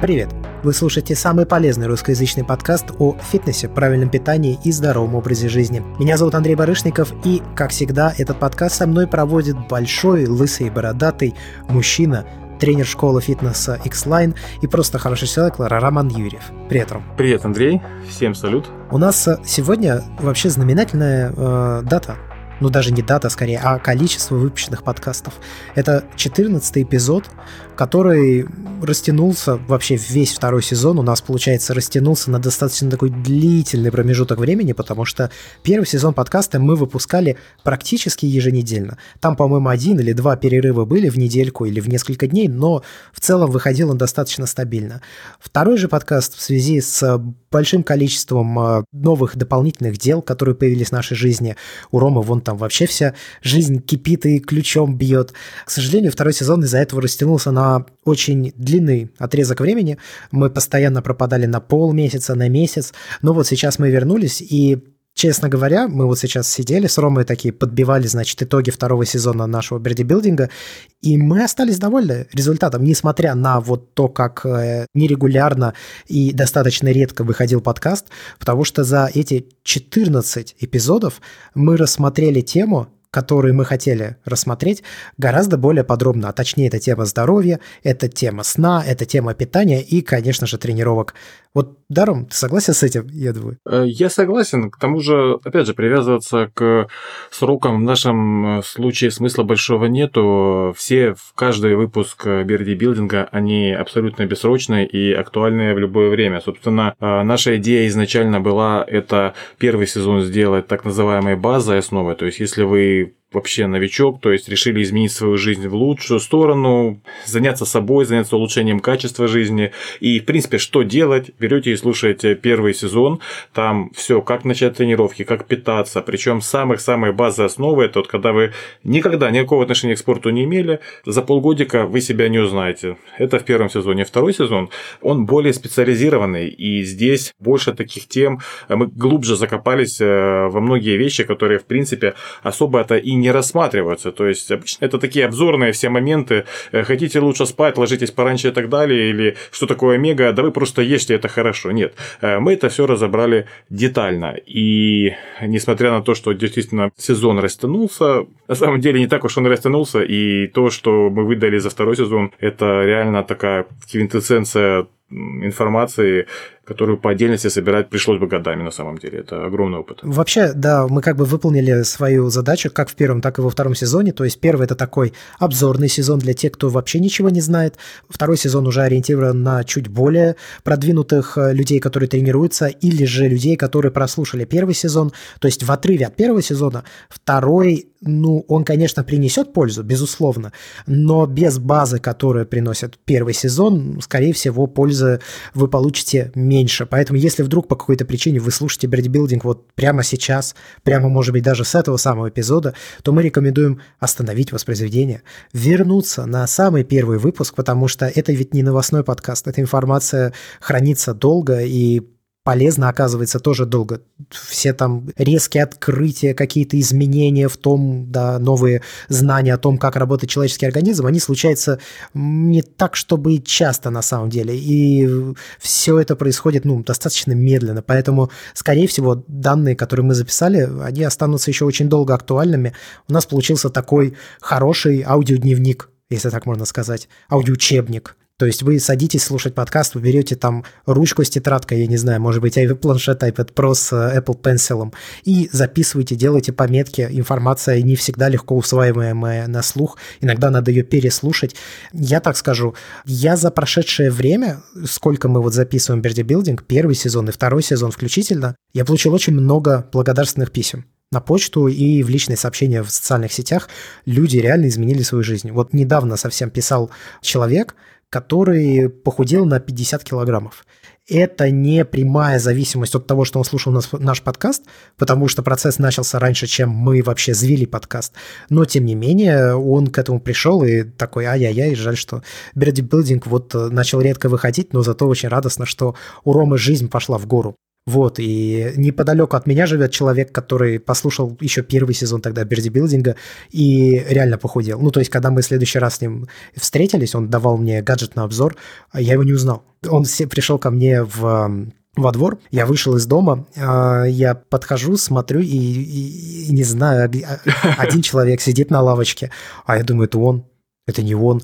Привет! Вы слушаете самый полезный русскоязычный подкаст о фитнесе, правильном питании и здоровом образе жизни. Меня зовут Андрей Барышников, и, как всегда, этот подкаст со мной проводит большой, лысый, бородатый мужчина, тренер школы фитнеса X-Line и просто хороший человек Роман Юрьев. Привет, Ром. Привет, Андрей. Всем салют. У нас э, сегодня вообще знаменательная э, дата ну даже не дата скорее, а количество выпущенных подкастов. Это 14 эпизод, который растянулся вообще весь второй сезон. У нас, получается, растянулся на достаточно такой длительный промежуток времени, потому что первый сезон подкаста мы выпускали практически еженедельно. Там, по-моему, один или два перерыва были в недельку или в несколько дней, но в целом выходил он достаточно стабильно. Второй же подкаст в связи с большим количеством а, новых дополнительных дел, которые появились в нашей жизни. У Ромы вон там вообще вся жизнь кипит и ключом бьет. К сожалению, второй сезон из-за этого растянулся на очень длинный отрезок времени. Мы постоянно пропадали на полмесяца, на месяц. Но вот сейчас мы вернулись, и Честно говоря, мы вот сейчас сидели с Ромой такие, подбивали, значит, итоги второго сезона нашего бердибилдинга, и мы остались довольны результатом, несмотря на вот то, как э, нерегулярно и достаточно редко выходил подкаст, потому что за эти 14 эпизодов мы рассмотрели тему, которые мы хотели рассмотреть, гораздо более подробно. А точнее, это тема здоровья, это тема сна, это тема питания и, конечно же, тренировок. Вот, Даром, ты согласен с этим, я думаю? Э, я согласен. К тому же, опять же, привязываться к срокам в нашем э, случае смысла большого нету. Все, в каждый выпуск Берди Билдинга, они абсолютно бессрочные и актуальные в любое время. Собственно, э, наша идея изначально была это первый сезон сделать так называемой базой основой. То есть, если вы вообще новичок, то есть решили изменить свою жизнь в лучшую сторону, заняться собой, заняться улучшением качества жизни. И, в принципе, что делать? Берете и слушаете первый сезон, там все, как начать тренировки, как питаться, причем самых-самых базовые основы, это вот когда вы никогда никакого отношения к спорту не имели, за полгодика вы себя не узнаете. Это в первом сезоне. Второй сезон, он более специализированный, и здесь больше таких тем, мы глубже закопались э, во многие вещи, которые, в принципе, особо это и не рассматриваются. То есть, обычно это такие обзорные все моменты. Э, хотите лучше спать, ложитесь пораньше и так далее, или что такое омега, да вы просто ешьте, это хорошо. Нет, э, мы это все разобрали детально. И несмотря на то, что действительно сезон растянулся, на самом деле не так уж он растянулся, и то, что мы выдали за второй сезон, это реально такая квинтэссенция информации, которую по отдельности собирать пришлось бы годами на самом деле. Это огромный опыт. Вообще, да, мы как бы выполнили свою задачу как в первом, так и во втором сезоне. То есть первый это такой обзорный сезон для тех, кто вообще ничего не знает. Второй сезон уже ориентирован на чуть более продвинутых э, людей, которые тренируются, или же людей, которые прослушали первый сезон. То есть в отрыве от первого сезона второй ну, он, конечно, принесет пользу, безусловно, но без базы, которую приносит первый сезон, скорее всего, пользы вы получите меньше. Поэтому, если вдруг по какой-то причине вы слушаете бредибилдинг вот прямо сейчас, прямо, может быть, даже с этого самого эпизода, то мы рекомендуем остановить воспроизведение, вернуться на самый первый выпуск, потому что это ведь не новостной подкаст, эта информация хранится долго, и полезно, оказывается, тоже долго. Все там резкие открытия, какие-то изменения в том, да, новые знания о том, как работает человеческий организм, они случаются не так, чтобы часто на самом деле. И все это происходит, ну, достаточно медленно. Поэтому, скорее всего, данные, которые мы записали, они останутся еще очень долго актуальными. У нас получился такой хороший аудиодневник, если так можно сказать, аудиоучебник то есть вы садитесь слушать подкаст, вы берете там ручку с тетрадкой, я не знаю, может быть, планшет iPad Pro с э, Apple Pencil, и записывайте, делайте пометки. Информация не всегда легко усваиваемая на слух, иногда надо ее переслушать. Я так скажу, я за прошедшее время, сколько мы вот записываем Билдинг, первый сезон и второй сезон включительно, я получил очень много благодарственных писем на почту и в личные сообщения в социальных сетях люди реально изменили свою жизнь. Вот недавно совсем писал человек, который похудел на 50 килограммов. Это не прямая зависимость от того, что он слушал нас, наш подкаст, потому что процесс начался раньше, чем мы вообще звели подкаст. Но, тем не менее, он к этому пришел и такой, ай-яй-яй, жаль, что Берди Билдинг вот э, начал редко выходить, но зато очень радостно, что у Ромы жизнь пошла в гору. Вот, и неподалеку от меня живет человек, который послушал еще первый сезон тогда бердибилдинга и реально похудел. Ну, то есть, когда мы в следующий раз с ним встретились, он давал мне гаджет на обзор, а я его не узнал. Он пришел ко мне в во двор, я вышел из дома, а, я подхожу, смотрю и, и, и не знаю, один человек сидит на лавочке, а я думаю, это он, это не он,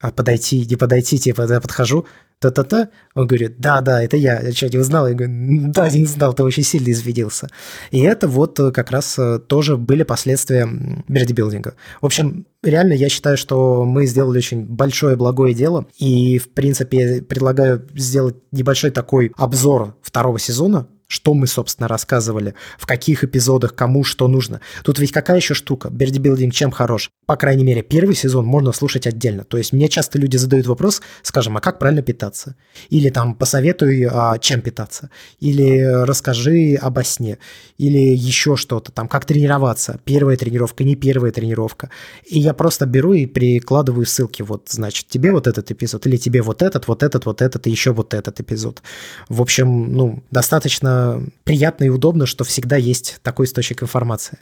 а подойти, не подойти, типа, я подхожу, та-та-та. Он говорит, да-да, это я. Я что, не узнал? Я говорю, да, не знал, ты очень сильно извинился. И это вот э, как раз э, тоже были последствия бердибилдинга. В общем, реально я считаю, что мы сделали очень большое благое дело. И, в принципе, предлагаю сделать небольшой такой обзор второго сезона, что мы, собственно, рассказывали, в каких эпизодах, кому что нужно. Тут ведь какая еще штука? Бердибилдинг чем хорош? По крайней мере, первый сезон можно слушать отдельно. То есть мне часто люди задают вопрос, скажем, а как правильно питаться? Или там посоветуй, а, чем питаться? Или расскажи об сне? Или еще что-то там, как тренироваться? Первая тренировка, не первая тренировка. И я просто беру и прикладываю ссылки. Вот, значит, тебе вот этот эпизод, или тебе вот этот, вот этот, вот этот, и еще вот этот эпизод. В общем, ну, достаточно приятно и удобно, что всегда есть такой источник информации.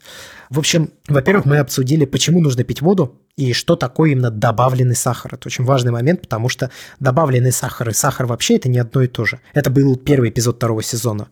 В общем, во-первых, мы обсудили, почему нужно пить воду и что такое именно добавленный сахар. Это очень важный момент, потому что добавленный сахар и сахар вообще это не одно и то же. Это был первый эпизод второго сезона.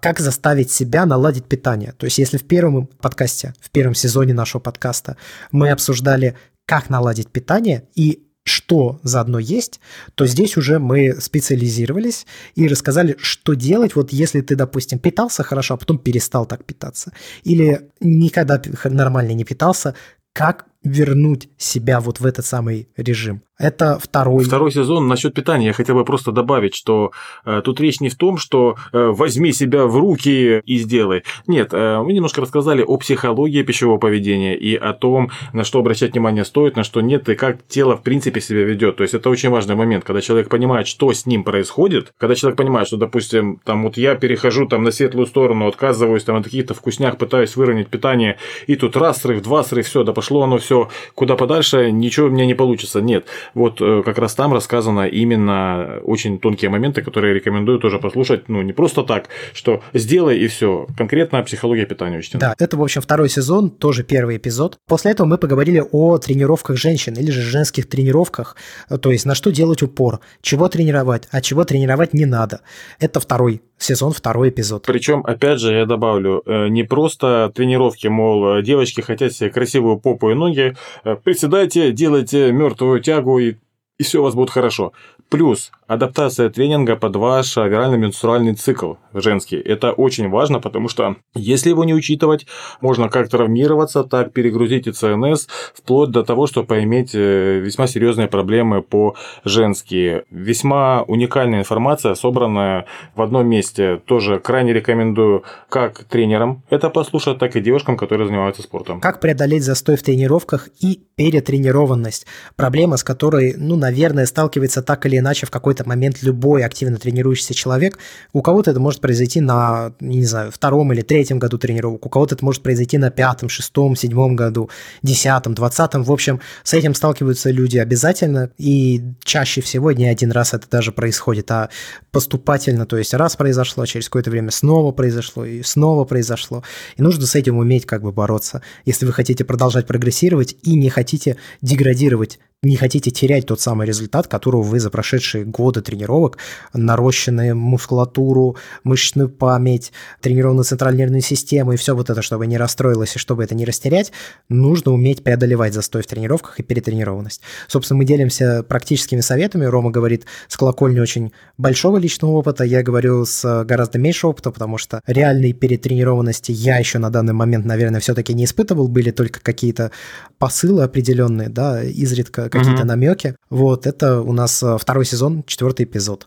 Как заставить себя наладить питание? То есть если в первом подкасте, в первом сезоне нашего подкаста мы обсуждали, как наладить питание и что заодно есть, то здесь уже мы специализировались и рассказали, что делать, вот если ты, допустим, питался хорошо, а потом перестал так питаться, или никогда нормально не питался, как вернуть себя вот в этот самый режим. Это второй. Второй сезон насчет питания. Я хотел бы просто добавить, что э, тут речь не в том, что э, возьми себя в руки и сделай. Нет, э, мы немножко рассказали о психологии пищевого поведения и о том, на что обращать внимание стоит, на что нет, и как тело в принципе себя ведет. То есть это очень важный момент, когда человек понимает, что с ним происходит, когда человек понимает, что, допустим, там вот я перехожу там на светлую сторону, отказываюсь там от каких-то вкуснях, пытаюсь выровнять питание, и тут раз срыв, два срыв, все, да пошло оно все куда подальше, ничего у меня не получится. Нет, вот э, как раз там рассказано именно очень тонкие моменты, которые рекомендую тоже послушать, ну, не просто так, что сделай и все. Конкретно психология питания учтена. Да, это, в общем, второй сезон, тоже первый эпизод. После этого мы поговорили о тренировках женщин или же женских тренировках, то есть на что делать упор, чего тренировать, а чего тренировать не надо. Это второй сезон, второй эпизод. Причем, опять же, я добавлю, э, не просто тренировки, мол, девочки хотят себе красивую попу и ноги, э, приседайте, делайте мертвую тягу и и все у вас будет хорошо. Плюс адаптация тренинга под ваш вирально-менструальный цикл женский. Это очень важно, потому что если его не учитывать, можно как травмироваться, так перегрузить и ЦНС, вплоть до того, чтобы поиметь э, весьма серьезные проблемы по женские. Весьма уникальная информация, собранная в одном месте. Тоже крайне рекомендую как тренерам это послушать, так и девушкам, которые занимаются спортом. Как преодолеть застой в тренировках и перетренированность? Проблема, с которой, ну, наверное, сталкивается так или иначе в какой-то момент любой активно тренирующийся человек. У кого-то это может произойти на, не знаю, втором или третьем году тренировок, у кого-то это может произойти на пятом, шестом, седьмом году, десятом, двадцатом. В общем, с этим сталкиваются люди обязательно, и чаще всего не один раз это даже происходит, а поступательно, то есть раз произошло, через какое-то время снова произошло, и снова произошло. И нужно с этим уметь как бы бороться, если вы хотите продолжать прогрессировать и не хотите деградировать не хотите терять тот самый результат, которого вы за прошедшие годы тренировок, нарощенную мускулатуру, мышечную память, тренированную центральную нервную систему и все вот это, чтобы не расстроилось и чтобы это не растерять, нужно уметь преодолевать застой в тренировках и перетренированность. Собственно, мы делимся практическими советами. Рома говорит с колокольни очень большого личного опыта, я говорю с гораздо меньшего опыта, потому что реальной перетренированности я еще на данный момент, наверное, все-таки не испытывал, были только какие-то посылы определенные, да, изредка какие-то mm-hmm. намеки. Вот, это у нас э, второй сезон, четвертый эпизод.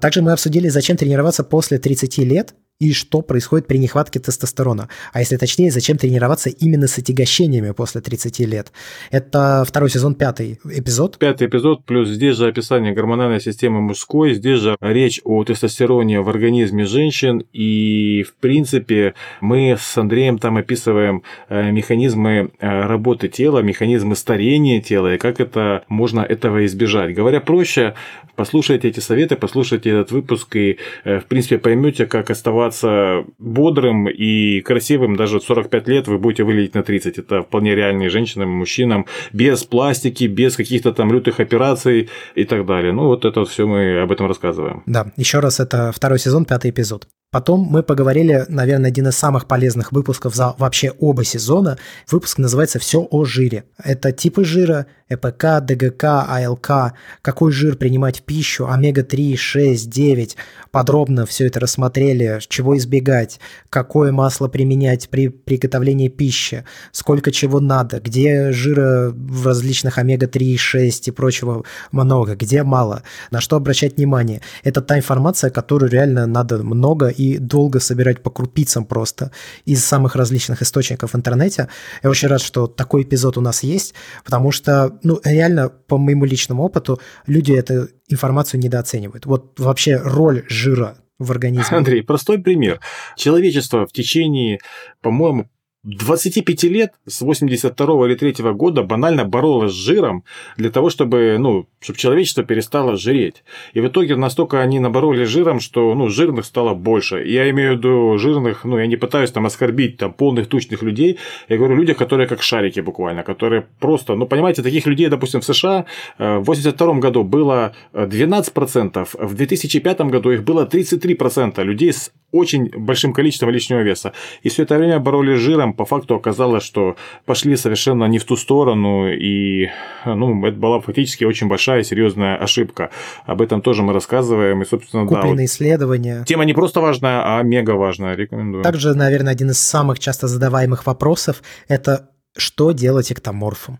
Также мы обсудили, зачем тренироваться после 30 лет и что происходит при нехватке тестостерона. А если точнее, зачем тренироваться именно с отягощениями после 30 лет. Это второй сезон, пятый эпизод. Пятый эпизод, плюс здесь же описание гормональной системы мужской, здесь же речь о тестостероне в организме женщин, и в принципе мы с Андреем там описываем э, механизмы э, работы тела, механизмы старения тела, и как это можно этого избежать. Говоря проще, послушайте эти советы, послушайте этот выпуск, и э, в принципе поймете, как оставаться оставаться бодрым и красивым даже в 45 лет вы будете выглядеть на 30. Это вполне реальные женщинам и мужчинам, без пластики, без каких-то там лютых операций и так далее. Ну, вот это все мы об этом рассказываем. Да, еще раз, это второй сезон, пятый эпизод. Потом мы поговорили, наверное, один из самых полезных выпусков за вообще оба сезона. Выпуск называется «Все о жире». Это типы жира, ЭПК, ДГК, АЛК, какой жир принимать в пищу, омега-3, 6, 9. Подробно все это рассмотрели, чего избегать, какое масло применять при приготовлении пищи, сколько чего надо, где жира в различных омега-3, 6 и прочего много, где мало, на что обращать внимание. Это та информация, которую реально надо много и долго собирать по крупицам просто из самых различных источников в интернете. Я очень рад, что такой эпизод у нас есть, потому что, ну, реально, по моему личному опыту, люди эту информацию недооценивают. Вот вообще роль жира в организме. Андрей, простой пример. Человечество в течение, по-моему, 25 лет с 82 или 3 года банально боролась с жиром для того, чтобы, ну, чтобы человечество перестало жиреть. И в итоге настолько они набороли жиром, что ну, жирных стало больше. Я имею в виду жирных, ну, я не пытаюсь там оскорбить там, полных тучных людей. Я говорю людях, которые как шарики буквально, которые просто, ну, понимаете, таких людей, допустим, в США э, в 82 году было 12%, в 2005 году их было 33% людей с очень большим количеством лишнего веса. И все это время боролись с жиром, по факту оказалось, что пошли совершенно не в ту сторону, и ну, это была фактически очень большая серьезная ошибка. Об этом тоже мы рассказываем, и, собственно, Купленные да. исследования. Тема не просто важная, а мега важная, рекомендую. Также, наверное, один из самых часто задаваемых вопросов – это что делать эктоморфом?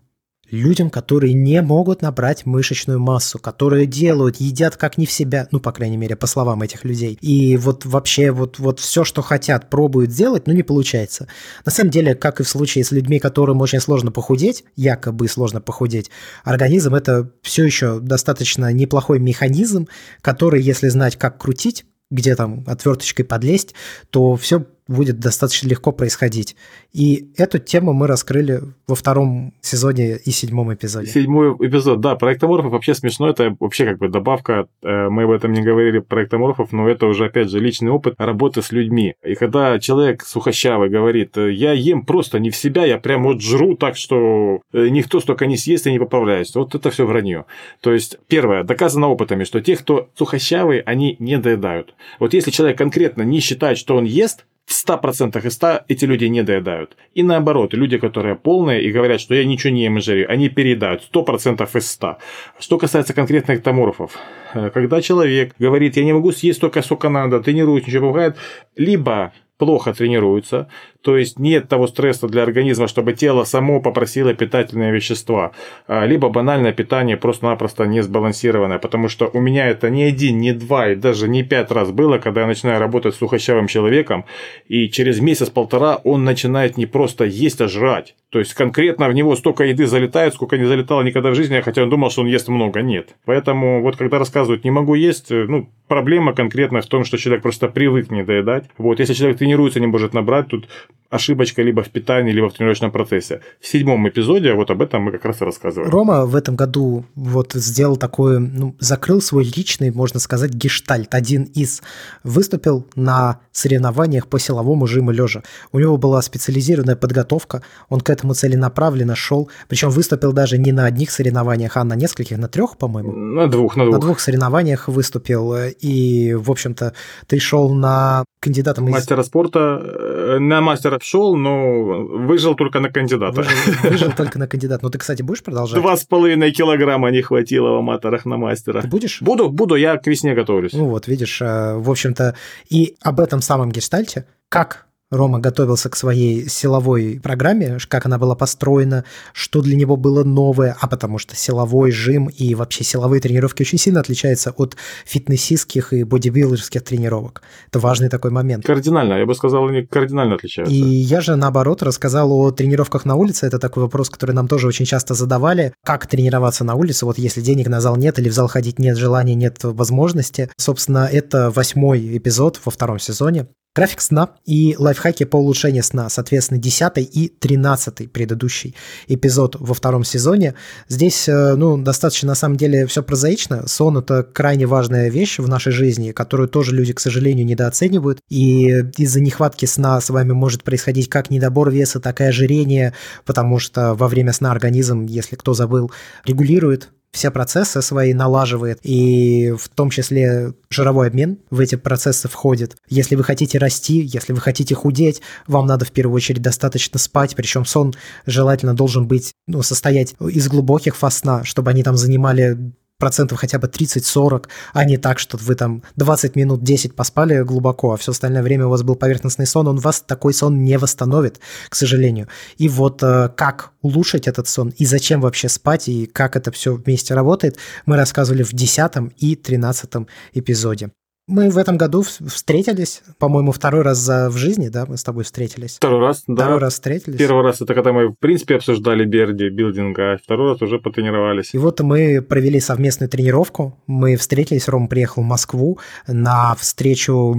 Людям, которые не могут набрать мышечную массу, которые делают, едят как не в себя, ну, по крайней мере, по словам этих людей. И вот вообще вот, вот все, что хотят, пробуют сделать, но не получается. На самом деле, как и в случае с людьми, которым очень сложно похудеть, якобы сложно похудеть, организм это все еще достаточно неплохой механизм, который, если знать, как крутить, где там отверточкой подлезть, то все будет достаточно легко происходить. И эту тему мы раскрыли во втором сезоне и седьмом эпизоде. Седьмой эпизод, да, про эктоморфов вообще смешно, это вообще как бы добавка, э, мы об этом не говорили про эктоморфов, но это уже, опять же, личный опыт работы с людьми. И когда человек сухощавый говорит, я ем просто не в себя, я прям вот жру так, что э, никто столько не съест и не поправляется, вот это все вранье. То есть, первое, доказано опытами, что те, кто сухощавый, они не доедают. Вот если человек конкретно не считает, что он ест, в 100% из 100 эти люди не доедают. И наоборот, люди, которые полные и говорят, что я ничего не ем и жарю, они переедают 100% из 100. Что касается конкретных эктоморфов, э, когда человек говорит, я не могу съесть столько, сколько надо, тренируюсь, ничего помогает, либо плохо тренируются, то есть нет того стресса для организма, чтобы тело само попросило питательные вещества, а, либо банальное питание просто-напросто не сбалансированное, потому что у меня это не один, не два и даже не пять раз было, когда я начинаю работать с сухощавым человеком, и через месяц-полтора он начинает не просто есть, а жрать. То есть конкретно в него столько еды залетает, сколько не залетало никогда в жизни, хотя он думал, что он ест много. Нет. Поэтому вот когда рассказывают «не могу есть», ну, проблема конкретно в том, что человек просто привык не доедать. Вот, если человек тренируется, не может набрать, тут ошибочка либо в питании, либо в тренировочном процессе. В седьмом эпизоде вот об этом мы как раз и рассказываем. Рома в этом году вот сделал такой, ну, закрыл свой личный, можно сказать, гештальт. Один из выступил на соревнованиях по силовому жиму лежа. У него была специализированная подготовка, он к этому целенаправленно шел, причем выступил даже не на одних соревнованиях, а на нескольких, на трех, по-моему. На двух, на двух. На двух соревнованиях выступил, и, в общем-то, ты шел на кандидатом из... Мастера спорта, э, на мастера шел, но выжил только на кандидата. Выжил, выжил только на кандидата. Ну, ты, кстати, будешь продолжать? Два с половиной килограмма не хватило в аматорах на мастера. Ты будешь? Буду, буду, я к весне готовлюсь. Ну вот, видишь, э, в общем-то, и об этом самом гештальте, как Рома готовился к своей силовой программе, как она была построена, что для него было новое, а потому что силовой жим и вообще силовые тренировки очень сильно отличаются от фитнесистских и бодибилдерских тренировок. Это важный такой момент. Кардинально, я бы сказал, они кардинально отличаются. И я же, наоборот, рассказал о тренировках на улице. Это такой вопрос, который нам тоже очень часто задавали. Как тренироваться на улице, вот если денег на зал нет или в зал ходить нет желания, нет возможности. Собственно, это восьмой эпизод во втором сезоне. График сна и лайфхаки по улучшению сна, соответственно, 10 и 13 предыдущий эпизод во втором сезоне. Здесь, э, ну, достаточно, на самом деле, все прозаично. Сон – это крайне важная вещь в нашей жизни, которую тоже люди, к сожалению, недооценивают. И из-за нехватки сна с вами может происходить как недобор веса, так и ожирение, потому что во время сна организм, если кто забыл, регулирует все процессы свои налаживает, и в том числе жировой обмен в эти процессы входит. Если вы хотите расти, если вы хотите худеть, вам надо в первую очередь достаточно спать, причем сон желательно должен быть, ну, состоять из глубоких фаз чтобы они там занимали процентов хотя бы 30-40, а не так, что вы там 20 минут 10 поспали глубоко, а все остальное время у вас был поверхностный сон, он вас такой сон не восстановит, к сожалению. И вот э, как улучшить этот сон и зачем вообще спать и как это все вместе работает, мы рассказывали в 10 и 13 эпизоде. Мы в этом году встретились, по-моему, второй раз за, в жизни, да, мы с тобой встретились. Второй раз, да. Второй раз встретились. Первый раз это когда мы, в принципе, обсуждали Берди, билдинг, а второй раз уже потренировались. И вот мы провели совместную тренировку. Мы встретились, Ром приехал в Москву на встречу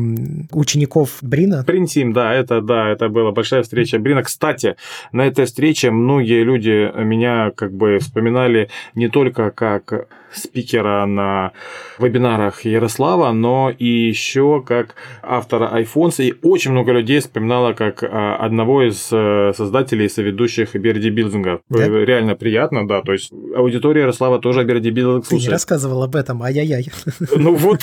учеников Брина. Принтим, да, это, да, это была большая встреча Брина. Кстати, на этой встрече многие люди меня как бы вспоминали не только как спикера на вебинарах Ярослава, но и еще как автора iPhones. И очень много людей вспоминало как а, одного из э, создателей и соведущих Берди Билдинга. Да? Реально приятно, да. То есть аудитория Ярослава тоже Берди Билдинг слушает. Ты не рассказывал об этом, ай-яй-яй. Ну вот,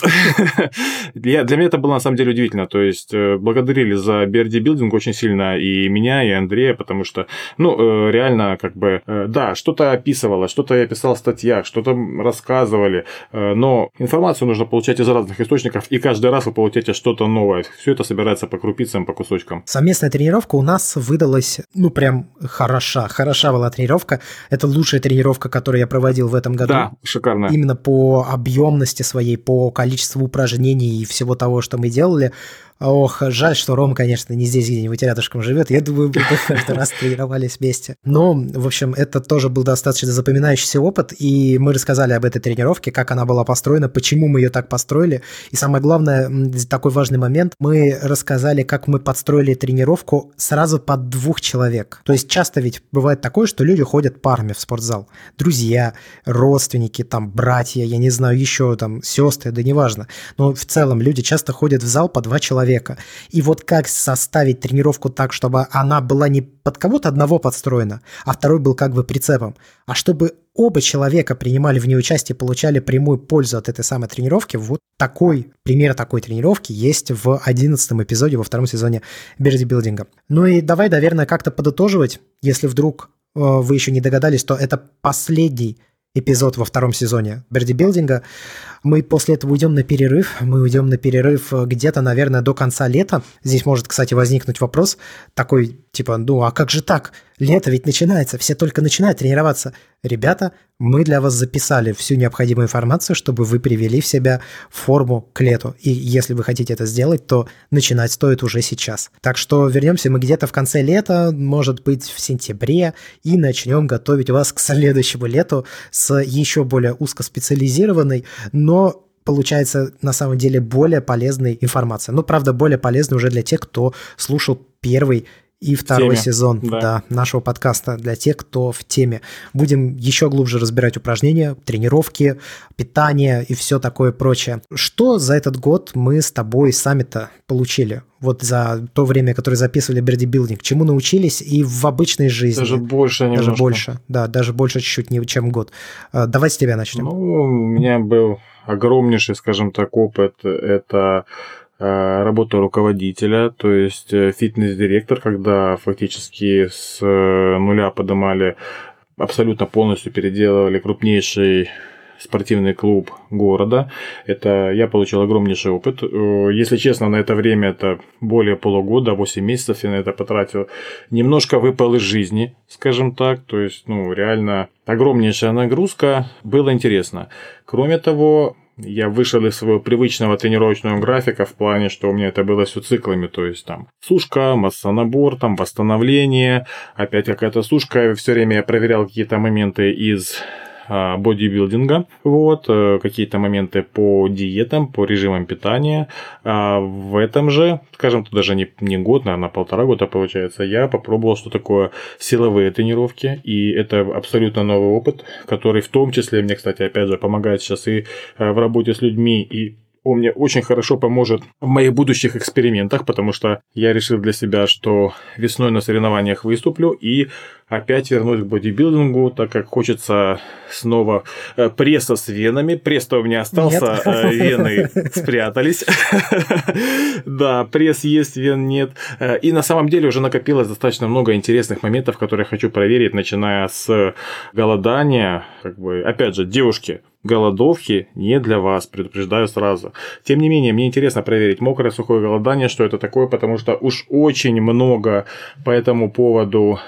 для меня это было на самом деле удивительно. То есть э, благодарили за Берди Билдинг очень сильно и меня, и Андрея, потому что, ну, э, реально, как бы, да, что-то описывало, что-то я писал в статьях, что-то рас рассказывали, э, но информацию нужно получать из разных источников, и каждый раз вы получаете что-то новое. Все это собирается по крупицам, по кусочкам. Совместная тренировка у нас выдалась, ну, прям хороша. Хороша была тренировка. Это лучшая тренировка, которую я проводил в этом году. Да, шикарно. Именно по объемности своей, по количеству упражнений и всего того, что мы делали. Ох, жаль, что Ром, конечно, не здесь где-нибудь рядышком живет. Я думаю, мы каждый раз тренировались вместе. Но, в общем, это тоже был достаточно запоминающийся опыт, и мы рассказали об этой тренировке, как она была построена, почему мы ее так построили. И самое главное, такой важный момент, мы рассказали, как мы подстроили тренировку сразу под двух человек. То есть часто ведь бывает такое, что люди ходят парами в спортзал. Друзья, родственники, там, братья, я не знаю, еще там, сестры, да неважно. Но в целом люди часто ходят в зал по два человека человека. И вот как составить тренировку так, чтобы она была не под кого-то одного подстроена, а второй был как бы прицепом, а чтобы оба человека принимали в ней участие, получали прямую пользу от этой самой тренировки, вот такой пример такой тренировки есть в одиннадцатом эпизоде во втором сезоне Бердибилдинга. Ну и давай, наверное, как-то подытоживать, если вдруг э, вы еще не догадались, то это последний эпизод во втором сезоне бердибилдинга. Мы после этого уйдем на перерыв. Мы уйдем на перерыв э, где-то, наверное, до конца лета. Здесь может, кстати, возникнуть вопрос такой, типа, ну а как же так? Лето ведь начинается, все только начинают тренироваться. Ребята, мы для вас записали всю необходимую информацию, чтобы вы привели в себя форму к лету. И если вы хотите это сделать, то начинать стоит уже сейчас. Так что вернемся мы где-то в конце лета, может быть, в сентябре, и начнем готовить вас к следующему лету с еще более узкоспециализированной, но получается на самом деле более полезной информация. Ну, правда, более полезной уже для тех, кто слушал первый и второй теме. сезон да. Да, нашего подкаста для тех, кто в теме. Будем еще глубже разбирать упражнения, тренировки, питание и все такое прочее. Что за этот год мы с тобой сами-то получили? Вот за то время, которое записывали Бердибилдинг, чему научились и в обычной жизни. Даже больше немножко. Даже больше, да, даже больше чуть-чуть, чем год. А, давай с тебя начнем. Ну, у меня был огромнейший, скажем так, опыт. Это Э, работа руководителя, то есть э, фитнес-директор, когда фактически с э, нуля поднимали, абсолютно полностью переделывали крупнейший спортивный клуб города. Это я получил огромнейший опыт. Если честно, на это время это более полугода, 8 месяцев я на это потратил. Немножко выпал из жизни, скажем так. То есть, ну, реально огромнейшая нагрузка. Было интересно. Кроме того, я вышел из своего привычного тренировочного графика в плане, что у меня это было все циклами, то есть там сушка, массонабор, там восстановление, опять какая-то сушка, все время я проверял какие-то моменты из бодибилдинга, вот, э, какие-то моменты по диетам, по режимам питания. А в этом же, скажем, то даже не, не год, наверное, полтора года получается, я попробовал, что такое силовые тренировки, и это абсолютно новый опыт, который в том числе мне, кстати, опять же, помогает сейчас и э, в работе с людьми, и он мне очень хорошо поможет в моих будущих экспериментах, потому что я решил для себя, что весной на соревнованиях выступлю и опять вернусь к бодибилдингу, так как хочется снова э, пресса с венами. Пресс-то у меня остался, э, вены спрятались. Да, пресс есть, вен нет. Э, и на самом деле уже накопилось достаточно много интересных моментов, которые я хочу проверить, начиная с голодания. Как бы, опять же, девушки, голодовки не для вас, предупреждаю сразу. Тем не менее, мне интересно проверить мокрое сухое голодание, что это такое, потому что уж очень много по этому поводу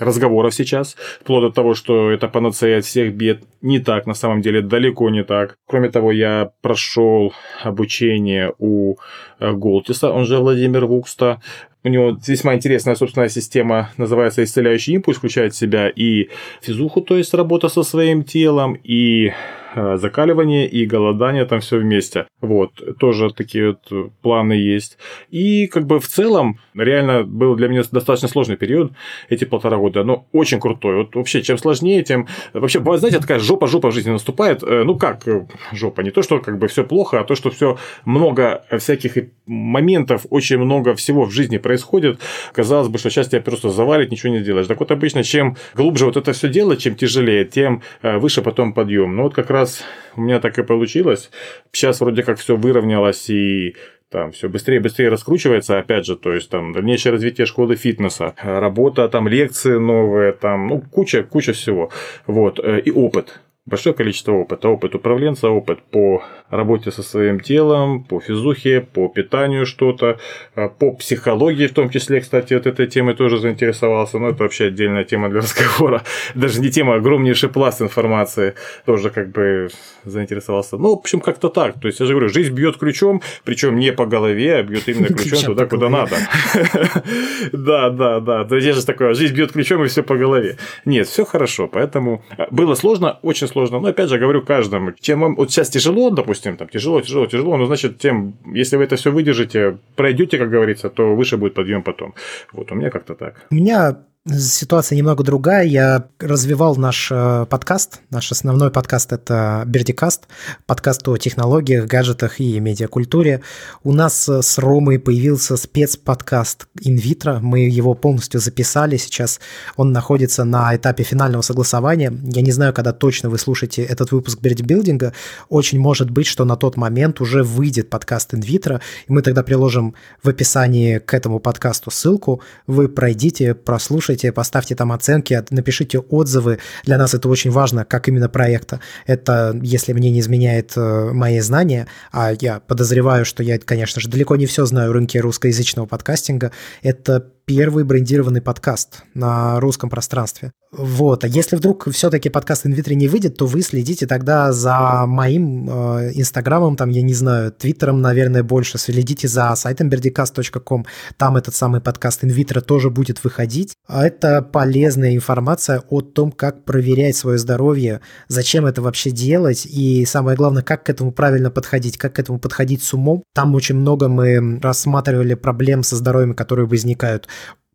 разговоров сейчас, вплоть до того, что это панацея от всех бед. Не так, на самом деле, далеко не так. Кроме того, я прошел обучение у э, Голтиса, он же Владимир Вукста. У него весьма интересная собственная система, называется «Исцеляющий импульс», включает в себя и физуху, то есть работа со своим телом, и Э, закаливание и голодание там все вместе. Вот, тоже такие вот планы есть. И как бы в целом реально был для меня достаточно сложный период, эти полтора года, но очень крутой. Вот вообще, чем сложнее, тем... Вообще, знаете, такая жопа-жопа в жизни наступает. Э, ну как э, жопа? Не то, что как бы все плохо, а то, что все много всяких моментов, очень много всего в жизни происходит. Казалось бы, что сейчас тебя просто завалит, ничего не сделаешь. Так вот, обычно, чем глубже вот это все делать, чем тяжелее, тем выше потом подъем. Но вот как раз раз у меня так и получилось. Сейчас вроде как все выровнялось и там все быстрее и быстрее раскручивается, опять же, то есть там дальнейшее развитие школы фитнеса, работа, там лекции новые, там, ну, куча, куча всего, вот, э, и опыт большое количество опыта. Опыт управленца, опыт по работе со своим телом, по физухе, по питанию что-то, а, по психологии в том числе, кстати, вот этой темой тоже заинтересовался, но это вообще отдельная тема для разговора. Даже не тема, а огромнейший пласт информации тоже как бы заинтересовался. Ну, в общем, как-то так. То есть, я же говорю, жизнь бьет ключом, причем не по голове, а бьет именно ключом туда, куда надо. Да, да, да. То есть, же такое, жизнь бьет ключом и все по голове. Нет, все хорошо. Поэтому а, было сложно, очень сложно. Но опять же говорю каждому, чем вам вот сейчас тяжело, допустим, там тяжело, тяжело, тяжело, но значит, тем, если вы это все выдержите, пройдете, как говорится, то выше будет подъем потом. Вот у меня как-то так. У меня Ситуация немного другая. Я развивал наш э, подкаст. Наш основной подкаст – это Бердикаст, подкаст о технологиях, гаджетах и медиакультуре. У нас э, с Ромой появился спецподкаст «Инвитро». Мы его полностью записали. Сейчас он находится на этапе финального согласования. Я не знаю, когда точно вы слушаете этот выпуск Бердибилдинга. Очень может быть, что на тот момент уже выйдет подкаст «Инвитро», и мы тогда приложим в описании к этому подкасту ссылку. Вы пройдите, прослушайте послушайте, поставьте там оценки, напишите отзывы. Для нас это очень важно, как именно проекта. Это, если мне не изменяет э, мои знания, а я подозреваю, что я, конечно же, далеко не все знаю в рынке русскоязычного подкастинга, это первый брендированный подкаст на русском пространстве. Вот. А если вдруг все-таки подкаст Инвитри не выйдет, то вы следите тогда за моим э, инстаграмом, там, я не знаю, твиттером, наверное, больше. Следите за сайтом berdicast.com. Там этот самый подкаст Инвитро тоже будет выходить. А это полезная информация о том, как проверять свое здоровье, зачем это вообще делать, и самое главное, как к этому правильно подходить, как к этому подходить с умом. Там очень много мы рассматривали проблем со здоровьем, которые возникают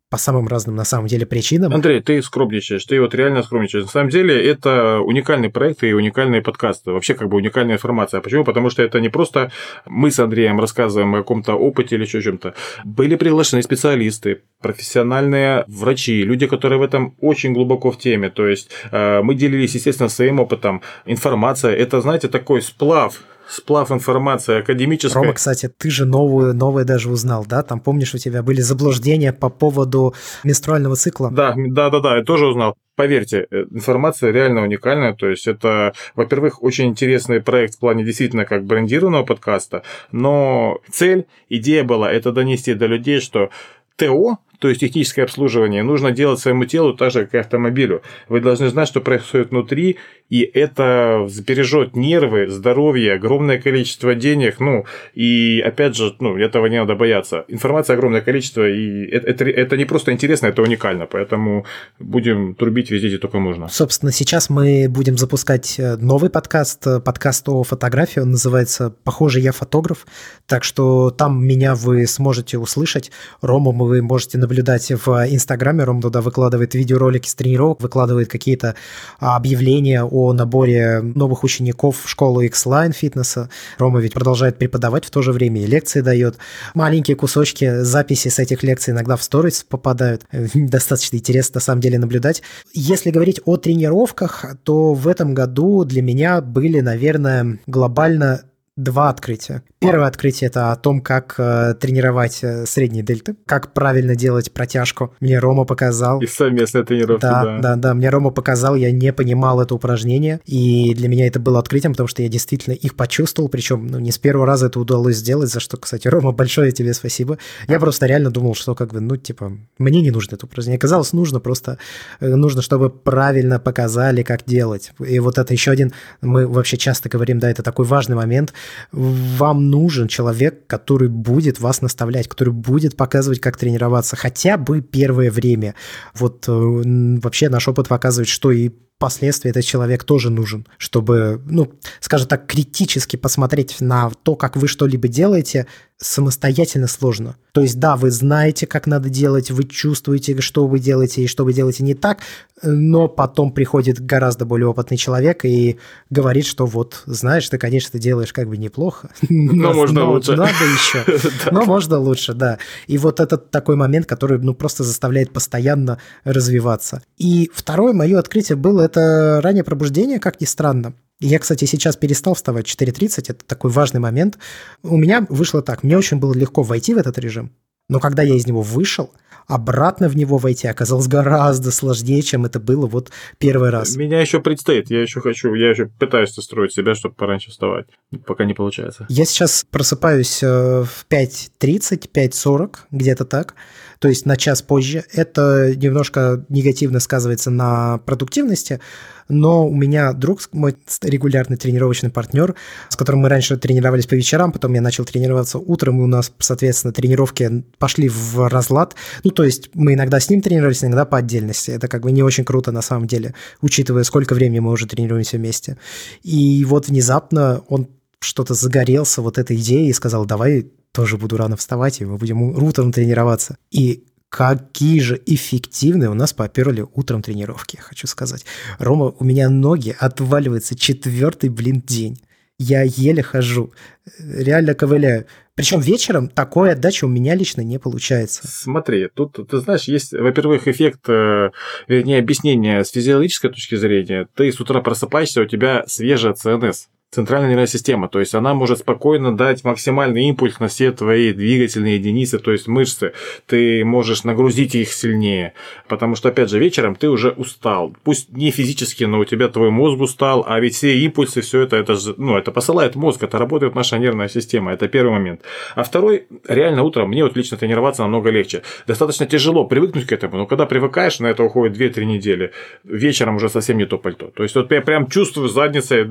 по самым разным на самом деле причинам. Андрей, ты скромничаешь, ты вот реально скромничаешь. На самом деле это уникальный проект и уникальные подкасты, вообще как бы уникальная информация. Почему? Потому что это не просто мы с Андреем рассказываем о каком-то опыте или еще чем-то. Были приглашены специалисты, профессиональные врачи, люди, которые в этом очень глубоко в теме. То есть э, мы делились, естественно, своим опытом. Информация – это, знаете, такой сплав сплав информации академической. Рома, кстати, ты же новую, новое даже узнал, да? Там, помнишь, у тебя были заблуждения по поводу менструального цикла? Да, да, да, да, я тоже узнал. Поверьте, э, информация реально уникальная. То есть это, во-первых, очень интересный проект в плане действительно как брендированного подкаста, но цель, идея была это донести до людей, что ТО, то есть техническое обслуживание, нужно делать своему телу так же, как и автомобилю. Вы должны знать, что происходит внутри, и это сбережет нервы, здоровье, огромное количество денег, ну, и опять же, ну, этого не надо бояться. Информации огромное количество, и это, это, это не просто интересно, это уникально, поэтому будем трубить везде, где только можно. Собственно, сейчас мы будем запускать э, новый подкаст, э, подкаст о фотографии, он называется «Похоже, я фотограф», так что там меня вы сможете услышать, Рому вы можете наблюдать в Инстаграме, Ром туда выкладывает видеоролики с тренировок, выкладывает какие-то объявления о наборе новых учеников в школу X-Line фитнеса. Рома ведь продолжает преподавать в то же время и лекции дает. Маленькие кусочки записи с этих лекций иногда в сторис попадают. Достаточно интересно на самом деле наблюдать. Если говорить о тренировках, то в этом году для меня были, наверное, глобально два открытия. Первое открытие – это о том, как э, тренировать э, средние дельты, как правильно делать протяжку. Мне Рома показал. И совместная тренировка, да. Да, да, да. Мне Рома показал, я не понимал это упражнение, и для меня это было открытием, потому что я действительно их почувствовал, причем ну, не с первого раза это удалось сделать, за что, кстати, Рома, большое тебе спасибо. Я просто реально думал, что как бы, ну, типа, мне не нужно это упражнение. Оказалось, нужно просто, э, нужно, чтобы правильно показали, как делать. И вот это еще один, мы вообще часто говорим, да, это такой важный момент. Вам нужен человек, который будет вас наставлять, который будет показывать, как тренироваться хотя бы первое время. Вот э, вообще наш опыт показывает, что и впоследствии этот человек тоже нужен, чтобы, ну, скажем так, критически посмотреть на то, как вы что-либо делаете, самостоятельно сложно. То есть, да, вы знаете, как надо делать, вы чувствуете, что вы делаете и что вы делаете не так, но потом приходит гораздо более опытный человек и говорит, что вот, знаешь, ты, конечно, делаешь как бы неплохо. Но, можно лучше. Надо еще. Но можно лучше, да. И вот этот такой момент, который, ну, просто заставляет постоянно развиваться. И второе мое открытие было это раннее пробуждение, как ни странно. Я, кстати, сейчас перестал вставать в 4.30, это такой важный момент. У меня вышло так, мне очень было легко войти в этот режим, но когда я из него вышел, обратно в него войти оказалось гораздо сложнее, чем это было вот первый раз. Меня еще предстоит, я еще хочу, я еще пытаюсь настроить себя, чтобы пораньше вставать, пока не получается. Я сейчас просыпаюсь э, в 5.30, 5.40, где-то так, то есть на час позже. Это немножко негативно сказывается на продуктивности, но у меня друг, мой регулярный тренировочный партнер, с которым мы раньше тренировались по вечерам, потом я начал тренироваться утром, и у нас, соответственно, тренировки пошли в разлад. Ну, то есть мы иногда с ним тренировались, иногда по отдельности. Это как бы не очень круто на самом деле, учитывая, сколько времени мы уже тренируемся вместе. И вот внезапно он что-то загорелся вот этой идеей и сказал, давай тоже буду рано вставать, и мы будем утром тренироваться. И какие же эффективные у нас поперли утром тренировки, я хочу сказать. Рома, у меня ноги отваливаются четвертый, блин, день. Я еле хожу, реально ковыляю. Причем вечером такой отдачи у меня лично не получается. Смотри, тут, ты знаешь, есть, во-первых, эффект, э, вернее, объяснение с физиологической точки зрения. Ты с утра просыпаешься, у тебя свежая ЦНС центральная нервная система. То есть она может спокойно дать максимальный импульс на все твои двигательные единицы, то есть мышцы. Ты можешь нагрузить их сильнее. Потому что, опять же, вечером ты уже устал. Пусть не физически, но у тебя твой мозг устал, а ведь все импульсы, все это, это, ну, это посылает мозг, это работает наша нервная система. Это первый момент. А второй, реально утром мне вот лично тренироваться намного легче. Достаточно тяжело привыкнуть к этому, но когда привыкаешь, на это уходит 2-3 недели. Вечером уже совсем не то пальто. То есть вот я прям чувствую задницей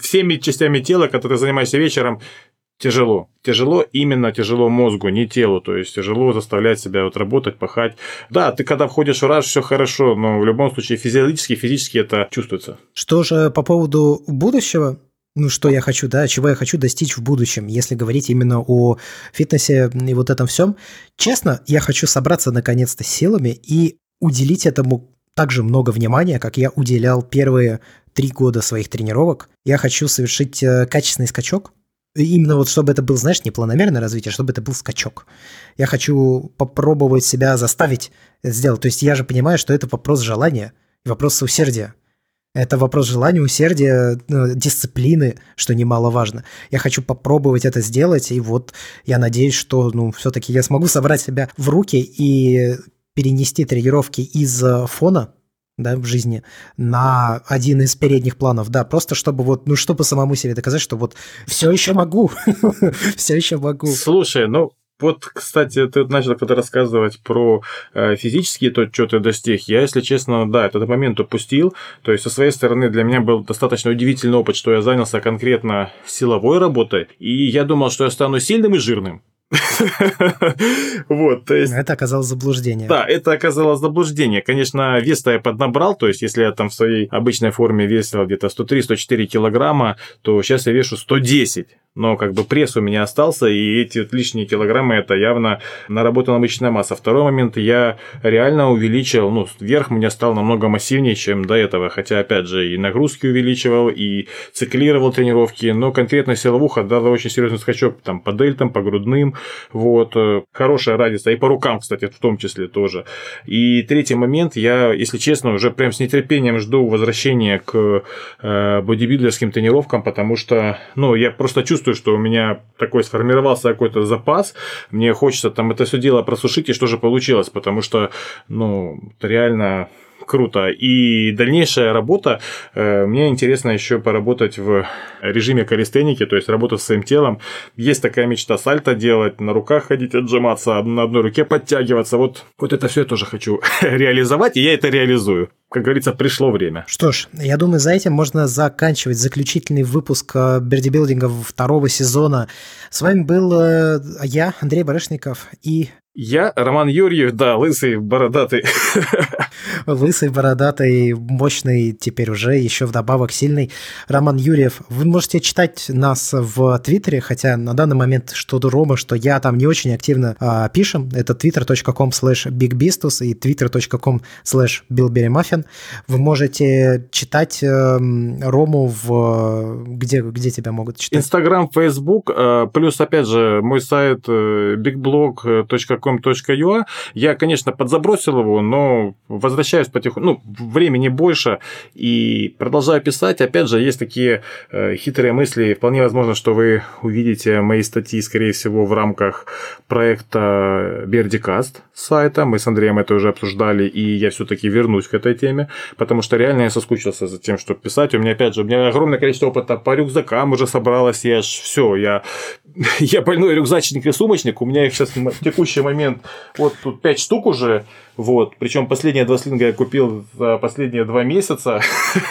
всеми частями тела, которые занимаешься вечером, тяжело. Тяжело, именно тяжело мозгу, не телу. То есть тяжело заставлять себя вот работать, пахать. Да, ты когда входишь в раз, все хорошо, но в любом случае физиологически, физически это чувствуется. Что же по поводу будущего? ну, что я хочу, да, чего я хочу достичь в будущем, если говорить именно о фитнесе и вот этом всем. Честно, я хочу собраться наконец-то силами и уделить этому так же много внимания, как я уделял первые три года своих тренировок. Я хочу совершить э, качественный скачок. Именно вот чтобы это был, знаешь, не планомерное развитие, а чтобы это был скачок. Я хочу попробовать себя заставить это сделать. То есть я же понимаю, что это вопрос желания вопрос усердия. Это вопрос желания, усердия, э, дисциплины, что немаловажно. Я хочу попробовать это сделать, и вот я надеюсь, что ну, все-таки я смогу собрать себя в руки и перенести тренировки из э, фона да, в жизни на один из передних планов, да, просто чтобы вот, ну, чтобы самому себе доказать, что вот все еще могу, все еще могу. Слушай, ну, Вот, кстати, ты начал когда рассказывать про э, физические то, что ты достиг. Я, если честно, да, этот момент упустил. То есть, со своей стороны, для меня был достаточно удивительный опыт, что я занялся конкретно силовой работой. И я думал, что я стану сильным и жирным. Вот, то есть... Это оказалось заблуждение. Да, это оказалось заблуждение. Конечно, вес-то я поднабрал, то есть если я там в своей обычной форме весил где-то 103-104 килограмма, то сейчас я вешу 110 но как бы пресс у меня остался, и эти вот лишние килограммы это явно наработана мышечная масса. Второй момент, я реально увеличил, ну, вверх у меня стал намного массивнее, чем до этого, хотя, опять же, и нагрузки увеличивал, и циклировал тренировки, но конкретно силовуха дала очень серьезный скачок там по дельтам, по грудным, вот, э, хорошая разница, и по рукам, кстати, в том числе тоже. И третий момент, я, если честно, уже прям с нетерпением жду возвращения к э, бодибилдерским тренировкам, потому что, ну, я просто чувствую, что у меня такой сформировался какой-то запас, мне хочется там это все дело просушить, и что же получилось, потому что, ну, реально круто. И дальнейшая работа, э, мне интересно еще поработать в режиме калистеники, то есть работать с своим телом. Есть такая мечта сальто делать, на руках ходить, отжиматься, на одной руке подтягиваться. Вот, вот это все я тоже хочу реализовать, и я это реализую как говорится, пришло время. Что ж, я думаю, за этим можно заканчивать заключительный выпуск э, бердибилдинга второго сезона. С вами был э, я, Андрей Барышников, и я Роман Юрьев, да, лысый, бородатый. Лысый, бородатый, мощный, теперь уже еще вдобавок сильный Роман Юрьев. Вы можете читать нас в Твиттере, хотя на данный момент что Рома, что я там не очень активно а, пишем. Это twitter.com slash bigbistus и twitter.com slash billberrymuffin. Вы можете читать э, Рому в... Где, где тебя могут читать? Инстаграм, Фейсбук, э, плюс, опять же, мой сайт э, bigblog.com com.ua. Я, конечно, подзабросил его, но возвращаюсь потихоньку. Ну, времени больше и продолжаю писать. Опять же, есть такие э, хитрые мысли. Вполне возможно, что вы увидите мои статьи, скорее всего, в рамках проекта Бердикаст сайта. Мы с Андреем это уже обсуждали, и я все-таки вернусь к этой теме, потому что реально я соскучился за тем, чтобы писать. У меня, опять же, у меня огромное количество опыта по рюкзакам уже собралось. Я ж все, я, я больной рюкзачник и сумочник. У меня их сейчас в текущий момент вот тут 5 штук уже, вот, причем последние два слинга я купил за последние два месяца.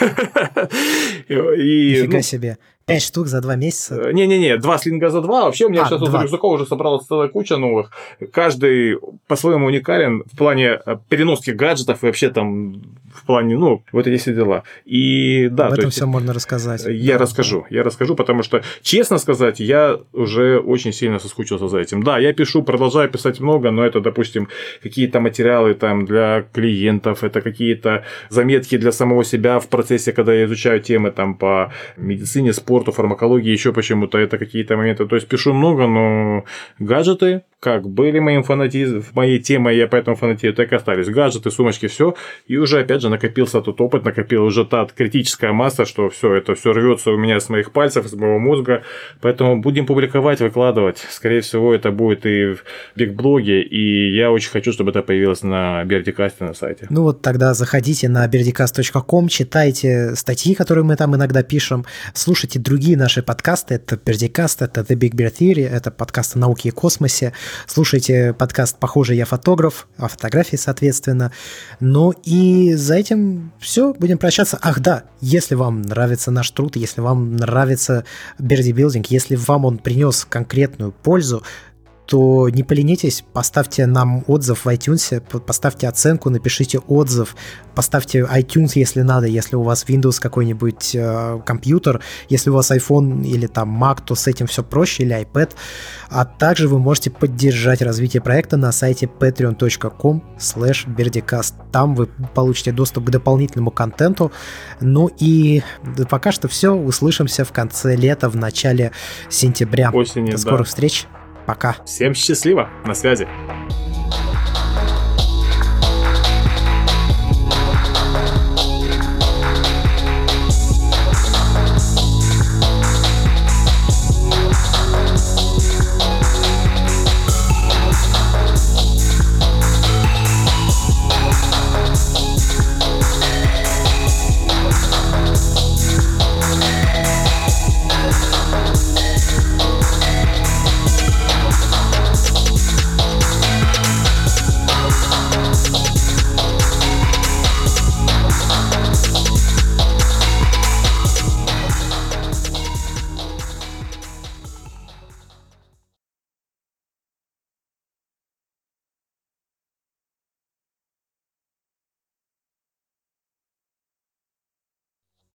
И, Нифига ну, себе. Пять штук за два месяца? Э, не-не-не, два слинга за два. Вообще у меня а, сейчас два. рюкзаков уже собралась целая куча новых. Каждый по-своему уникален в плане э, переноски гаджетов и вообще там в плане, ну, вот эти все дела. И да, Об этом есть, все можно рассказать. Я да. расскажу, я расскажу, потому что, честно сказать, я уже очень сильно соскучился за этим. Да, я пишу, продолжаю писать много, но это, допустим, какие-то материалы там для клиентов, это какие-то заметки для самого себя в процессе, когда я изучаю темы там по медицине, спорту, спорту, фармакологии, еще почему-то это какие-то моменты. То есть пишу много, но гаджеты, как были моим фанатизм, моей темой, я поэтому фанатею, так и остались. Гаджеты, сумочки, все. И уже, опять же, накопился тот опыт, накопил уже та критическая масса, что все это все рвется у меня с моих пальцев, из моего мозга. Поэтому будем публиковать, выкладывать. Скорее всего, это будет и в бигблоге, и я очень хочу, чтобы это появилось на Бердикасте на сайте. Ну вот тогда заходите на berdicast.com, читайте статьи, которые мы там иногда пишем, слушайте другие наши подкасты, это Пердикаст, это The Big Bear Theory, это подкаст о науке и космосе. Слушайте подкаст «Похоже, я фотограф», о фотографии, соответственно. Ну и за этим все, будем прощаться. Ах да, если вам нравится наш труд, если вам нравится бердибилдинг, если вам он принес конкретную пользу, то не поленитесь, поставьте нам отзыв в iTunes, поставьте оценку, напишите отзыв, поставьте iTunes, если надо, если у вас Windows какой-нибудь э, компьютер, если у вас iPhone или там Mac, то с этим все проще, или iPad. А также вы можете поддержать развитие проекта на сайте patreon.com slash Там вы получите доступ к дополнительному контенту. Ну и пока что все. Услышимся в конце лета, в начале сентября. Осени, До скорых да. встреч. Пока. Всем счастливо. На связи.